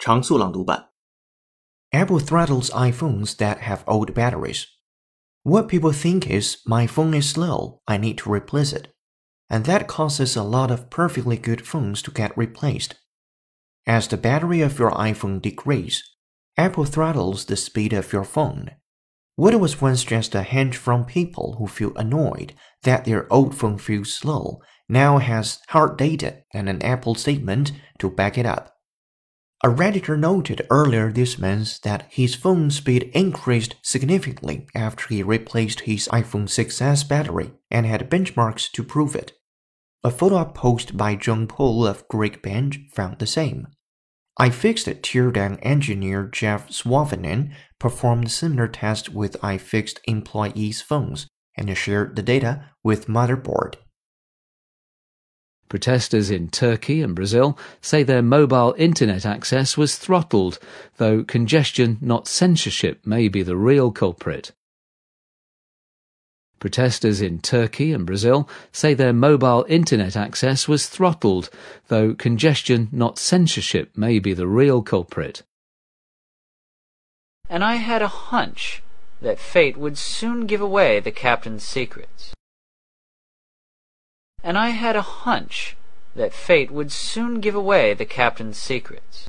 常速朗读版。 Apple throttles iPhones that have old batteries. What people think is my phone is slow, I need to replace it. And that causes a lot of perfectly good phones to get replaced. As the battery of your iPhone degrades, Apple throttles the speed of your phone. What was once just a hunch from people who feel annoyed that their old phone feels slow now has hard data and an Apple statement to back it up. A Redditor noted earlier this month that his phone speed increased significantly after he replaced his iPhone 6s battery and had benchmarks to prove it. A photo up post by John Poole of Geekbench found the same. I iFixit Teardown engineer Jeff Suovanen performed similar tests with iFixit employees' phones and shared the data with Motherboard. Protesters in Turkey and Brazil say their mobile internet access was throttled, though congestion, not censorship, may be the real culprit. Protesters in Turkey and Brazil say their mobile internet access was throttled, though congestion, not censorship, may be the real culprit. And I had a hunch that fate would soon give away the captain's secrets. And I had a hunch that fate would soon give away the captain's secrets.